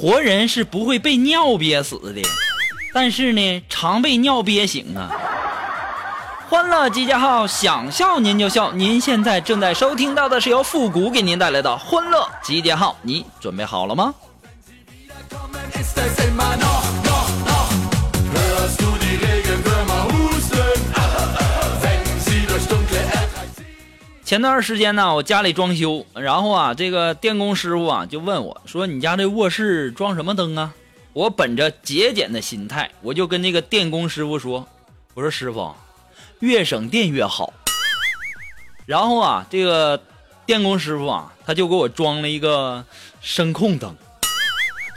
活人是不会被尿憋死的，但是呢，常被尿憋醒啊！欢乐集结号，想笑您就笑。您现在正在收听到的是由复古给您带来的欢乐集结号，你准备好了吗？前段时间呢，我家里装修，然后啊，这个电工师傅啊就问我说：“你家这卧室装什么灯啊？”我本着节俭的心态，我就跟那个电工师傅说：“我说师傅，越省电越好。”然后啊，这个电工师傅啊，他就给我装了一个声控灯。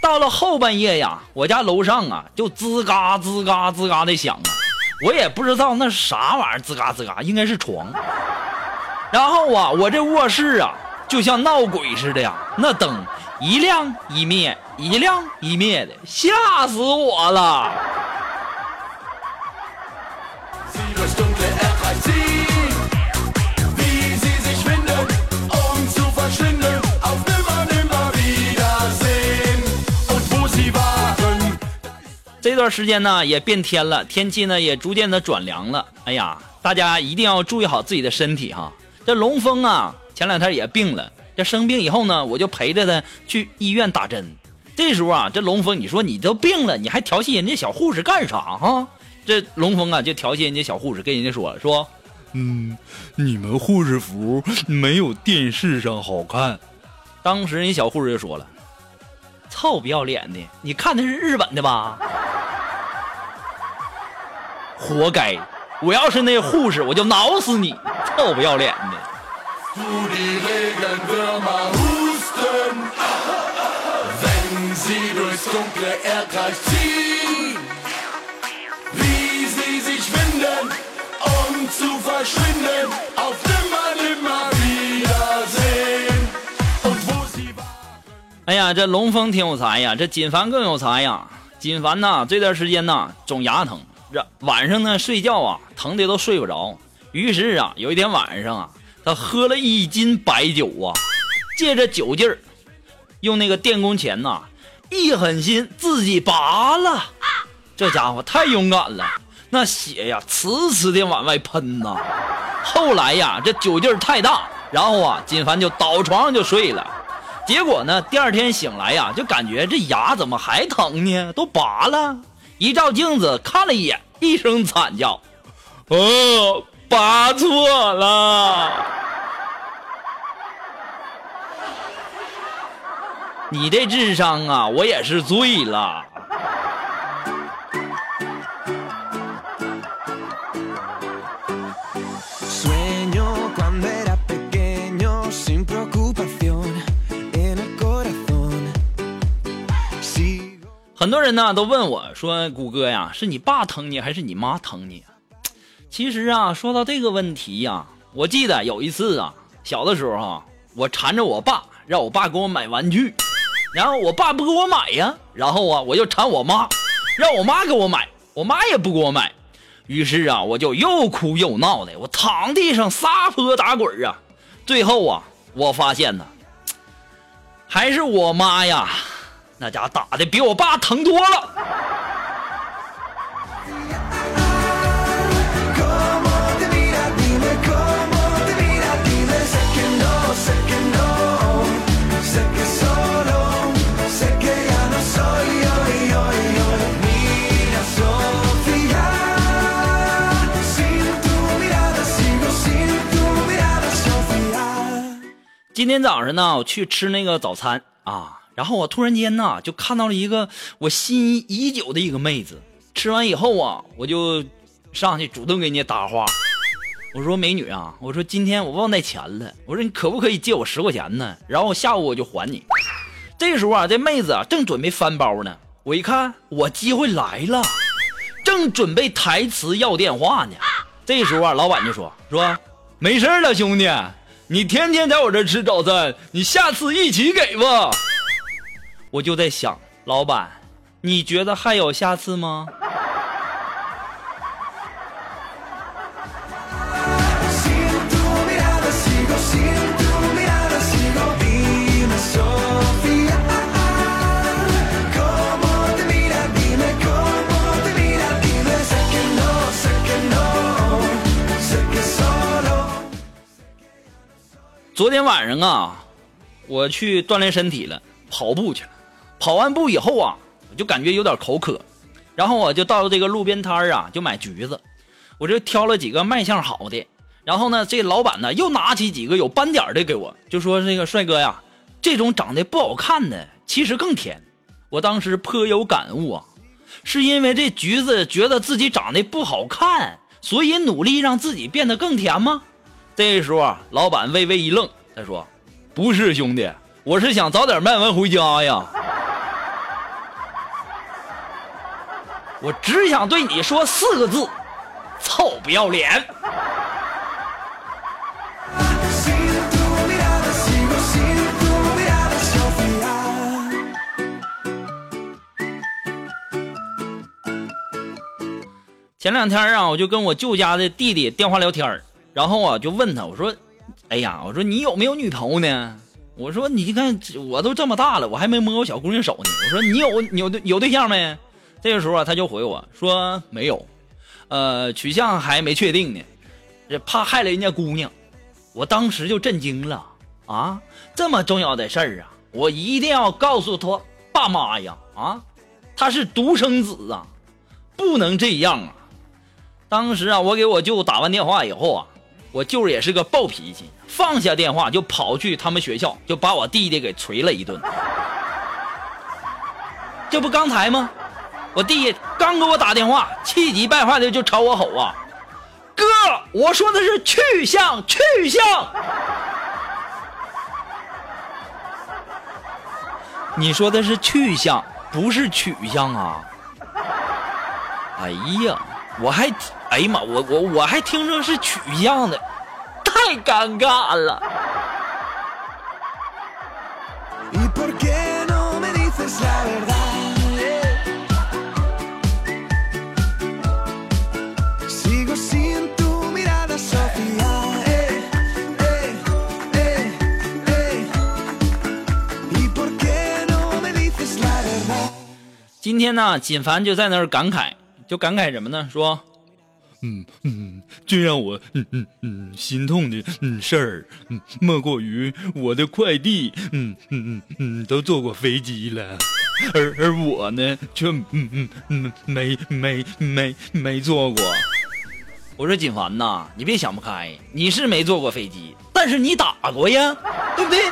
到了后半夜呀，我家楼上啊就吱嘎吱嘎吱嘎的响啊，我也不知道那是啥玩意儿，吱嘎吱嘎，应该是床。然后啊，我这卧室啊，就像闹鬼似的呀，那灯一亮一灭，一亮一灭的，吓死我了。这段时间呢，也变天了，天气呢也逐渐的转凉了。哎呀，大家一定要注意好自己的身体哈。这龙峰啊，前两天也病了。这生病以后呢，我就陪着他去医院打针。这时候啊，这龙峰，你说你都病了，你还调戏人家小护士干啥哈？这龙峰啊，就调戏人家小护士，跟人家说说，嗯，你们护士服没有电视上好看。当时人小护士就说了，臭不要脸的，你看的是日本的吧？活该！我要是那护士，我就挠死你！臭不要脸的！哎呀，这龙峰挺有才呀，这锦凡更有才呀。锦凡呐，这段时间呐，总牙疼，晚上呢睡觉啊，疼的都睡不着。于是啊，有一天晚上啊，他喝了一斤白酒啊，借着酒劲儿，用那个电工钳呐，一狠心自己拔了。这家伙太勇敢了，那血呀，呲呲的往外喷呐。后来呀，这酒劲儿太大，然后啊，金凡就倒床上就睡了。结果呢，第二天醒来呀，就感觉这牙怎么还疼呢？都拔了。一照镜子看了一眼，一声惨叫：“哦！”拔错了，你这智商啊，我也是醉了。很多人呢都问我说：“谷歌呀，是你爸疼你，还是你妈疼你？”其实啊，说到这个问题呀，我记得有一次啊，小的时候哈，我缠着我爸，让我爸给我买玩具，然后我爸不给我买呀，然后啊，我就缠我妈，让我妈给我买，我妈也不给我买，于是啊，我就又哭又闹的，我躺地上撒泼打滚啊，最后啊，我发现呢，还是我妈呀，那家伙打的比我爸疼多了。今天早上呢，我去吃那个早餐啊，然后我突然间呢，就看到了一个我心仪已久的一个妹子。吃完以后啊，我就上去主动给人家搭话。我说美女啊，我说今天我忘带钱了，我说你可不可以借我十块钱呢？然后我下午我就还你。这时候啊，这妹子啊正准备翻包呢，我一看我机会来了，正准备台词要电话呢。这时候啊，老板就说说没事了，兄弟，你天天在我这吃早餐，你下次一起给吧。我就在想，老板，你觉得还有下次吗？昨天晚上啊，我去锻炼身体了，跑步去了。跑完步以后啊，我就感觉有点口渴，然后我就到了这个路边摊啊，就买橘子。我就挑了几个卖相好的，然后呢，这老板呢又拿起几个有斑点的给我，就说：“这个帅哥呀，这种长得不好看的其实更甜。”我当时颇有感悟啊，是因为这橘子觉得自己长得不好看，所以努力让自己变得更甜吗？这时候啊，老板微微一愣，他说：“不是兄弟，我是想早点卖完回家呀。”我只想对你说四个字：臭不要脸！前两天啊，我就跟我舅家的弟弟电话聊天然后啊，就问他，我说：“哎呀，我说你有没有女朋友呢？我说你看我都这么大了，我还没摸过小姑娘手呢。我说你有有对有对象没？这个时候啊，他就回我说没有，呃，取向还没确定呢，这怕害了人家姑娘。我当时就震惊了啊，这么重要的事儿啊，我一定要告诉他爸妈呀啊，他是独生子啊，不能这样啊。当时啊，我给我舅打完电话以后啊。我舅也是个暴脾气，放下电话就跑去他们学校，就把我弟弟给捶了一顿。这不刚才吗？我弟刚给我打电话，气急败坏的就朝我吼啊：“哥，我说的是去向，去向。”你说的是去向，不是取向啊？哎呀，我还。哎呀妈，我我我还听说是取向的，太尴尬了。今天呢，锦凡就在那儿感慨，就感慨什么呢？说。嗯嗯，最让我嗯嗯嗯心痛的嗯事儿，嗯，莫过于我的快递，嗯嗯嗯嗯，都坐过飞机了，而而我呢，却嗯嗯嗯没没没没坐过。我说锦凡呐，你别想不开，你是没坐过飞机，但是你打过呀，对不对？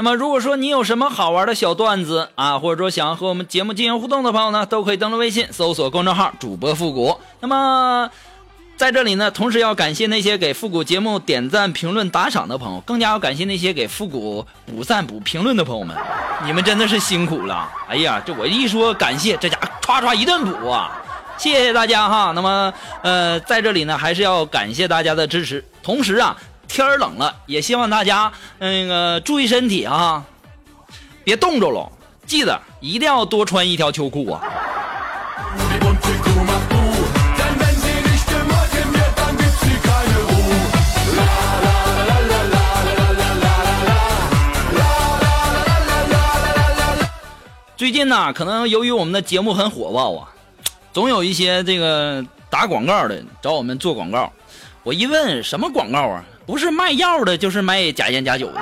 那么，如果说你有什么好玩的小段子啊，或者说想要和我们节目进行互动的朋友呢，都可以登录微信搜索公众号“主播复古”。那么，在这里呢，同时要感谢那些给复古节目点赞、评论、打赏的朋友，更加要感谢那些给复古补赞、补评论的朋友们，你们真的是辛苦了。哎呀，这我一说感谢，这家伙唰唰一顿补啊！谢谢大家哈。那么，呃，在这里呢，还是要感谢大家的支持，同时啊。天儿冷了，也希望大家那个注意身体啊，别冻着了。记得一定要多穿一条秋裤啊。最近呢，可能由于我们的节目很火爆啊，总有一些这个打广告的找我们做广告。我一问什么广告啊？不是卖药的，就是卖假烟假酒的。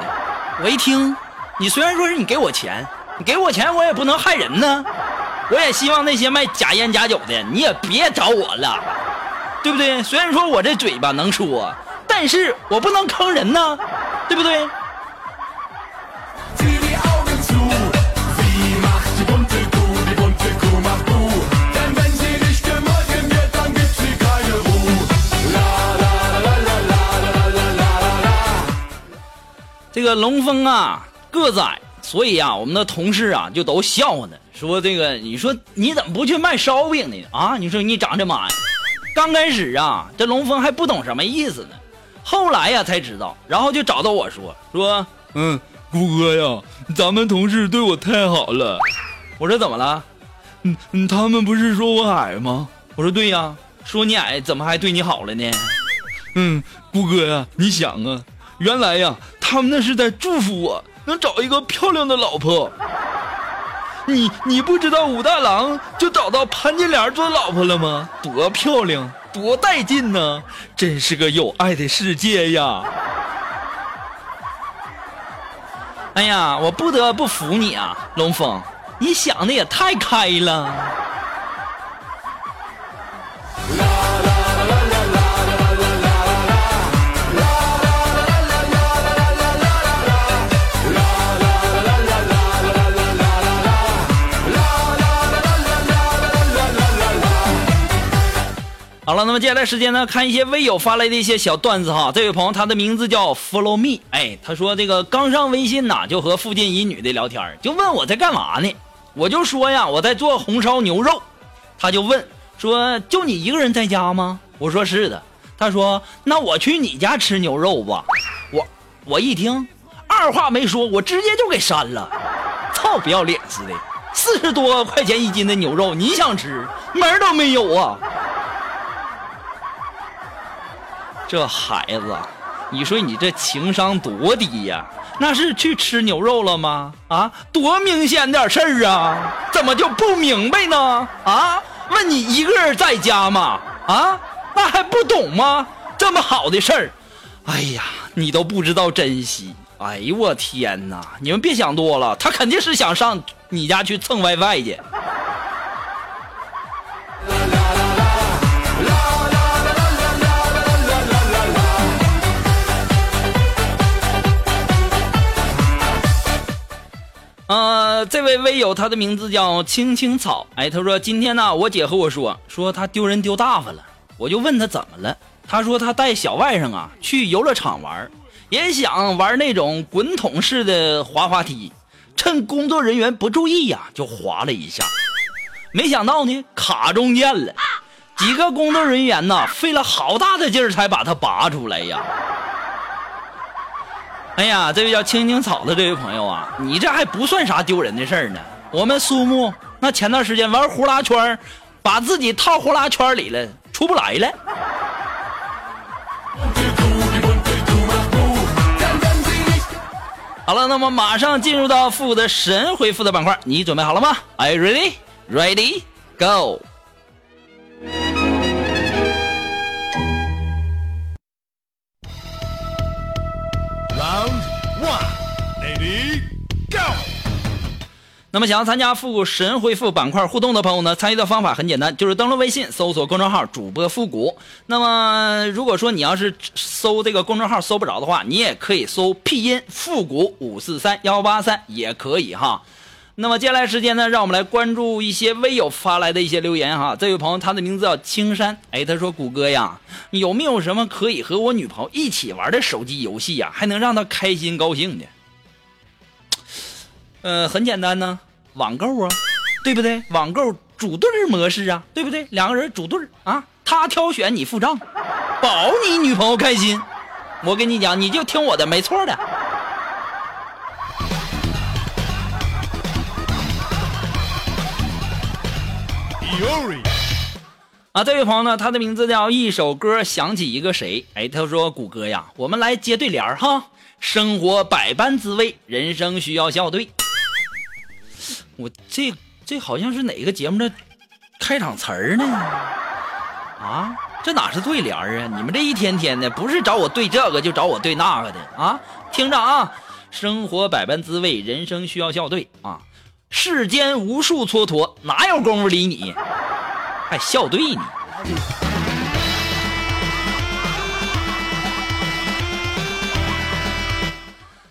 我一听，你虽然说是你给我钱，你给我钱，我也不能害人呢。我也希望那些卖假烟假酒的，你也别找我了，对不对？虽然说我这嘴巴能说，但是我不能坑人呢，对不对？个龙峰啊，个子矮，所以啊，我们的同事啊就都笑话他，说这个，你说你怎么不去卖烧饼呢？啊，你说你长这么矮。刚开始啊，这龙峰还不懂什么意思呢，后来呀才知道，然后就找到我说说，嗯，谷哥呀，咱们同事对我太好了。我说怎么了？嗯嗯，他们不是说我矮吗？我说对呀，说你矮，怎么还对你好了呢？嗯，谷哥呀，你想啊，原来呀。他们那是在祝福我能找一个漂亮的老婆。你你不知道武大郎就找到潘金莲做老婆了吗？多漂亮，多带劲呢！真是个有爱的世界呀！哎呀，我不得不服你啊，龙峰，你想的也太开了。好了，那么接下来时间呢，看一些微友发来的一些小段子哈。这位朋友，他的名字叫 Follow Me，哎，他说这个刚上微信呐，就和附近一女的聊天，就问我在干嘛呢？我就说呀，我在做红烧牛肉。他就问说，就你一个人在家吗？我说是的。他说那我去你家吃牛肉吧。我我一听，二话没说，我直接就给删了。操，不要脸似的，四十多块钱一斤的牛肉，你想吃门都没有啊！这孩子，你说你这情商多低呀？那是去吃牛肉了吗？啊，多明显点事儿啊！怎么就不明白呢？啊，问你一个人在家吗？啊，那还不懂吗？这么好的事儿，哎呀，你都不知道珍惜。哎呦我天哪！你们别想多了，他肯定是想上你家去蹭 WiFi 去。呃，这位微友，他的名字叫青青草。哎，他说今天呢，我姐和我说，说他丢人丢大发了。我就问他怎么了，他说他带小外甥啊去游乐场玩，也想玩那种滚筒式的滑滑梯，趁工作人员不注意呀，就滑了一下，没想到呢卡中间了，几个工作人员呢费了好大的劲儿才把他拔出来呀。哎呀，这位叫青青草的这位朋友啊，你这还不算啥丢人的事儿呢。我们苏木那前段时间玩呼啦圈，把自己套呼啦圈里了，出不来了。好了，那么马上进入到复古的神回复的板块，你准备好了吗？Are you ready? Ready? Go! Go！那么想要参加复古神回复板块互动的朋友呢，参与的方法很简单，就是登录微信搜索公众号主播复古。那么如果说你要是搜这个公众号搜不着的话，你也可以搜拼音复古五四三幺八三也可以哈。那么接下来时间呢，让我们来关注一些微友发来的一些留言哈。这位朋友他的名字叫青山，哎，他说谷歌呀，有没有什么可以和我女朋友一起玩的手机游戏呀，还能让她开心高兴的？呃，很简单呢，网购啊，对不对？网购组队模式啊，对不对？两个人组队啊，他挑选你付账，保你女朋友开心。我跟你讲，你就听我的，没错的。啊，这位朋友呢，他的名字叫一首歌想起一个谁？哎，他说：“谷歌呀，我们来接对联哈。生活百般滋味，人生需要笑对。”我这这好像是哪个节目的开场词儿呢？啊，这哪是对联啊？你们这一天天的，不是找我对这个，就找我对那个的啊！听着啊，生活百般滋味，人生需要笑对啊！世间无数蹉跎，哪有功夫理你？还笑对你？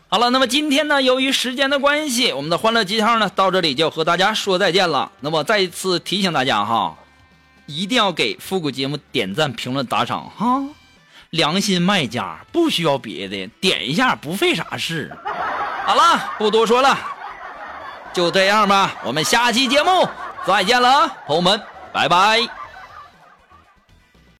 好了，那么今天呢，由于时间的关系，我们的欢乐鸡汤呢到这里就和大家说再见了。那么再一次提醒大家哈。一定要给复古节目点赞、评论、打赏哈！良心卖家不需要别的，点一下不费啥事。好了，不多说了，就这样吧。我们下期节目再见了，朋友们，拜拜。